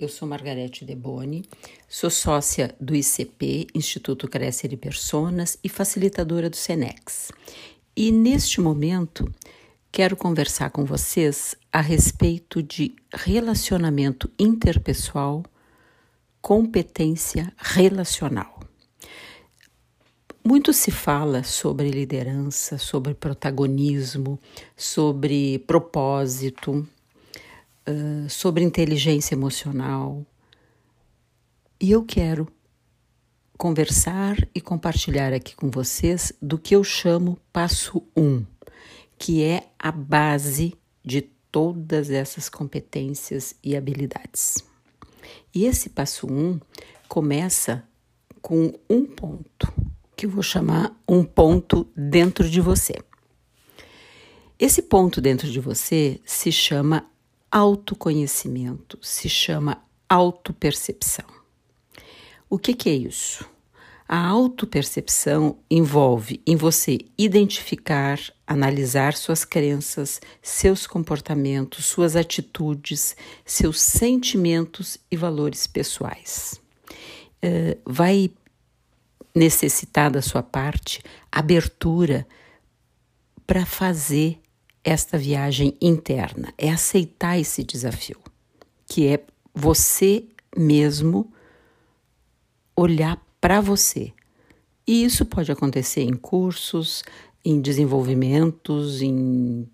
eu sou Margarete Deboni, sou sócia do ICP, Instituto Crescer e Personas, e facilitadora do Senex. E neste momento quero conversar com vocês a respeito de relacionamento interpessoal, competência relacional. Muito se fala sobre liderança, sobre protagonismo, sobre propósito sobre inteligência emocional. E eu quero conversar e compartilhar aqui com vocês do que eu chamo passo 1, um, que é a base de todas essas competências e habilidades. E esse passo 1 um começa com um ponto, que eu vou chamar um ponto dentro de você. Esse ponto dentro de você se chama autoconhecimento, se chama autopercepção. O que, que é isso? A autopercepção envolve em você identificar, analisar suas crenças, seus comportamentos, suas atitudes, seus sentimentos e valores pessoais. Uh, vai necessitar da sua parte abertura para fazer esta viagem interna, é aceitar esse desafio, que é você mesmo olhar para você. E isso pode acontecer em cursos, em desenvolvimentos, em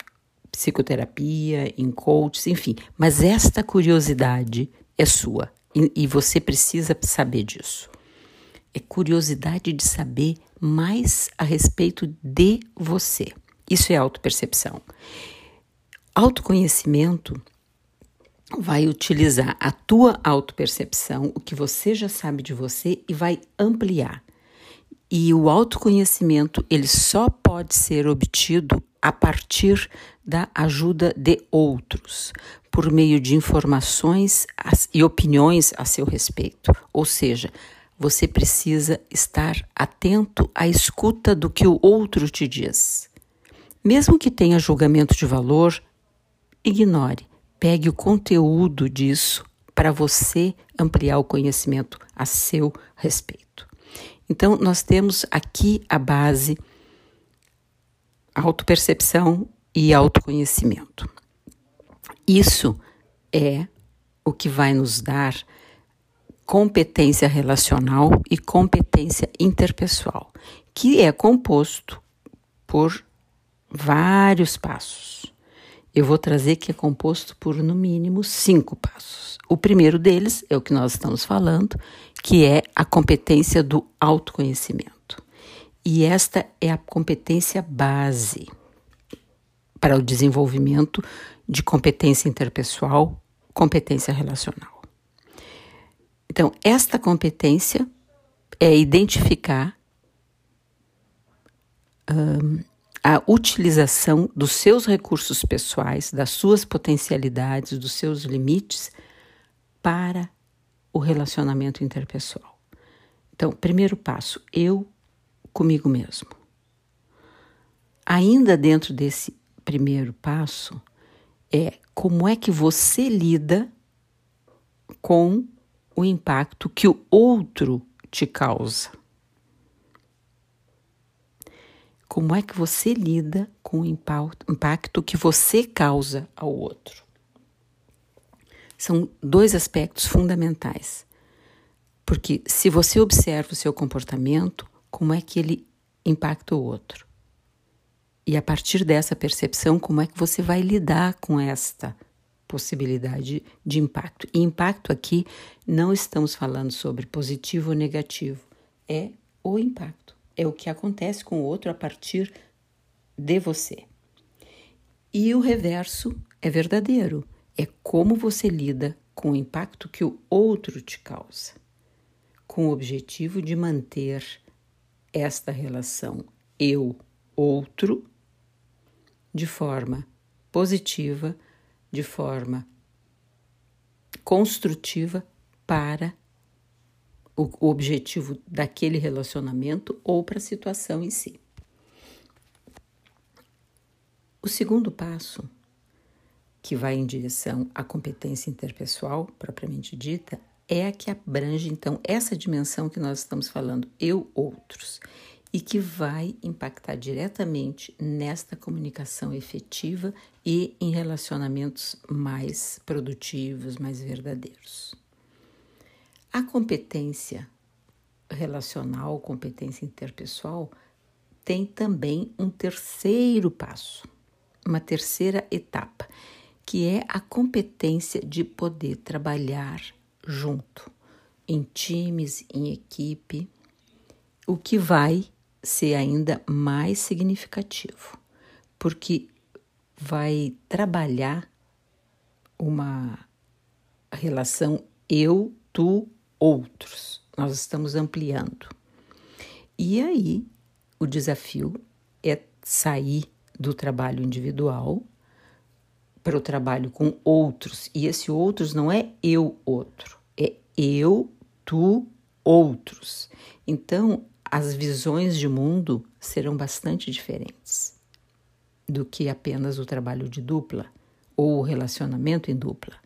psicoterapia, em coaches, enfim. Mas esta curiosidade é sua e, e você precisa saber disso. É curiosidade de saber mais a respeito de você. Isso é autopercepção. Autoconhecimento vai utilizar a tua autopercepção, o que você já sabe de você e vai ampliar. E o autoconhecimento, ele só pode ser obtido a partir da ajuda de outros, por meio de informações e opiniões a seu respeito. Ou seja, você precisa estar atento à escuta do que o outro te diz. Mesmo que tenha julgamento de valor, ignore. Pegue o conteúdo disso para você ampliar o conhecimento a seu respeito. Então, nós temos aqui a base autopercepção e autoconhecimento. Isso é o que vai nos dar competência relacional e competência interpessoal, que é composto por vários passos. Eu vou trazer que é composto por no mínimo cinco passos. O primeiro deles é o que nós estamos falando, que é a competência do autoconhecimento. E esta é a competência base para o desenvolvimento de competência interpessoal, competência relacional. Então, esta competência é identificar um, a utilização dos seus recursos pessoais, das suas potencialidades, dos seus limites para o relacionamento interpessoal. Então, primeiro passo, eu comigo mesmo. Ainda dentro desse primeiro passo, é como é que você lida com o impacto que o outro te causa. Como é que você lida com o impacto que você causa ao outro? São dois aspectos fundamentais. Porque se você observa o seu comportamento, como é que ele impacta o outro? E a partir dessa percepção, como é que você vai lidar com esta possibilidade de impacto? E impacto aqui não estamos falando sobre positivo ou negativo, é o impacto é o que acontece com o outro a partir de você. E o reverso é verdadeiro, é como você lida com o impacto que o outro te causa, com o objetivo de manter esta relação eu-outro de forma positiva, de forma construtiva para o, objetivo daquele relacionamento ou para a situação em si. O segundo passo que vai em direção à competência interpessoal propriamente dita, é a que abrange então essa dimensão que nós estamos falando, eu outros, e que vai impactar diretamente nesta comunicação efetiva e em relacionamentos mais produtivos, mais verdadeiros. A competência relacional, competência interpessoal, tem também um terceiro passo, uma terceira etapa, que é a competência de poder trabalhar junto, em times, em equipe, o que vai ser ainda mais significativo, porque vai trabalhar uma relação eu, tu, outros. Nós estamos ampliando. E aí, o desafio é sair do trabalho individual para o trabalho com outros. E esse outros não é eu outro, é eu, tu, outros. Então, as visões de mundo serão bastante diferentes do que apenas o trabalho de dupla ou o relacionamento em dupla.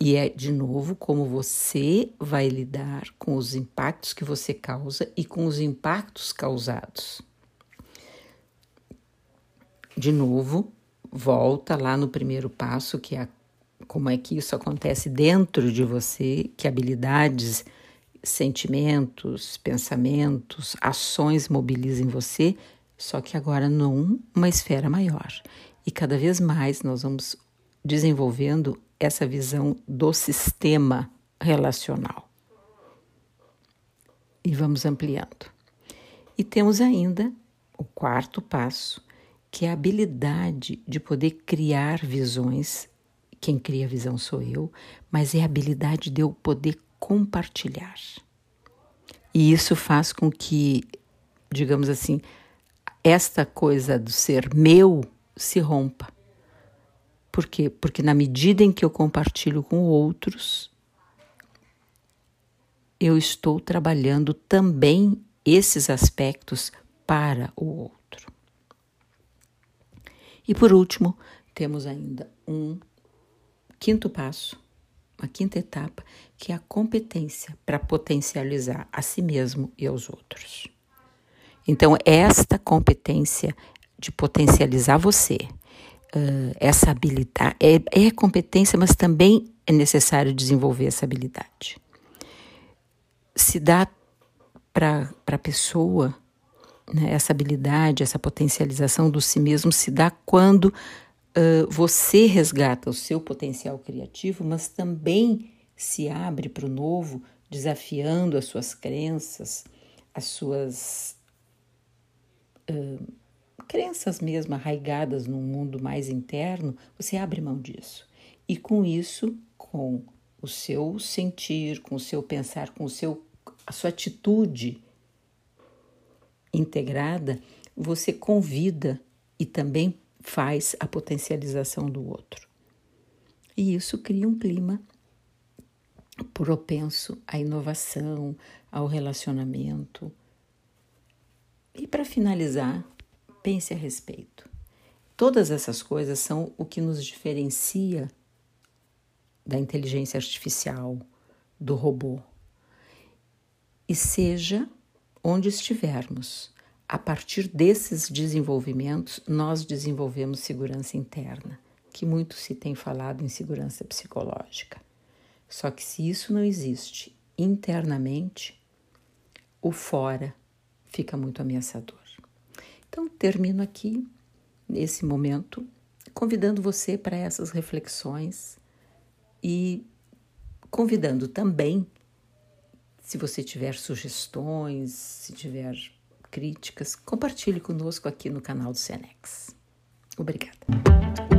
E é, de novo, como você vai lidar com os impactos que você causa e com os impactos causados. De novo, volta lá no primeiro passo, que é como é que isso acontece dentro de você, que habilidades, sentimentos, pensamentos, ações mobilizam você, só que agora numa esfera maior. E cada vez mais nós vamos desenvolvendo essa visão do sistema relacional. E vamos ampliando. E temos ainda o quarto passo, que é a habilidade de poder criar visões. Quem cria a visão sou eu, mas é a habilidade de eu poder compartilhar. E isso faz com que, digamos assim, esta coisa do ser meu se rompa. Por quê? Porque na medida em que eu compartilho com outros, eu estou trabalhando também esses aspectos para o outro. E por último, temos ainda um quinto passo, uma quinta etapa, que é a competência para potencializar a si mesmo e aos outros. Então, esta competência de potencializar você, uh, essa habilidade, é, é competência, mas também é necessário desenvolver essa habilidade. Se dá para a pessoa né, essa habilidade, essa potencialização do si mesmo se dá quando uh, você resgata o seu potencial criativo, mas também se abre para o novo, desafiando as suas crenças, as suas uh, crenças mesmo arraigadas num mundo mais interno, você abre mão disso. E com isso, com o seu sentir, com o seu pensar, com o seu, a sua atitude integrada, você convida e também faz a potencialização do outro. E isso cria um clima propenso à inovação, ao relacionamento. E para finalizar, pense a respeito. Todas essas coisas são o que nos diferencia da inteligência artificial, do robô. E seja onde estivermos. A partir desses desenvolvimentos, nós desenvolvemos segurança interna, que muito se tem falado em segurança psicológica. Só que se isso não existe internamente, o fora fica muito ameaçador. Então, termino aqui, nesse momento, convidando você para essas reflexões e convidando também se você tiver sugestões, se tiver críticas, compartilhe conosco aqui no canal do Senex. Obrigada.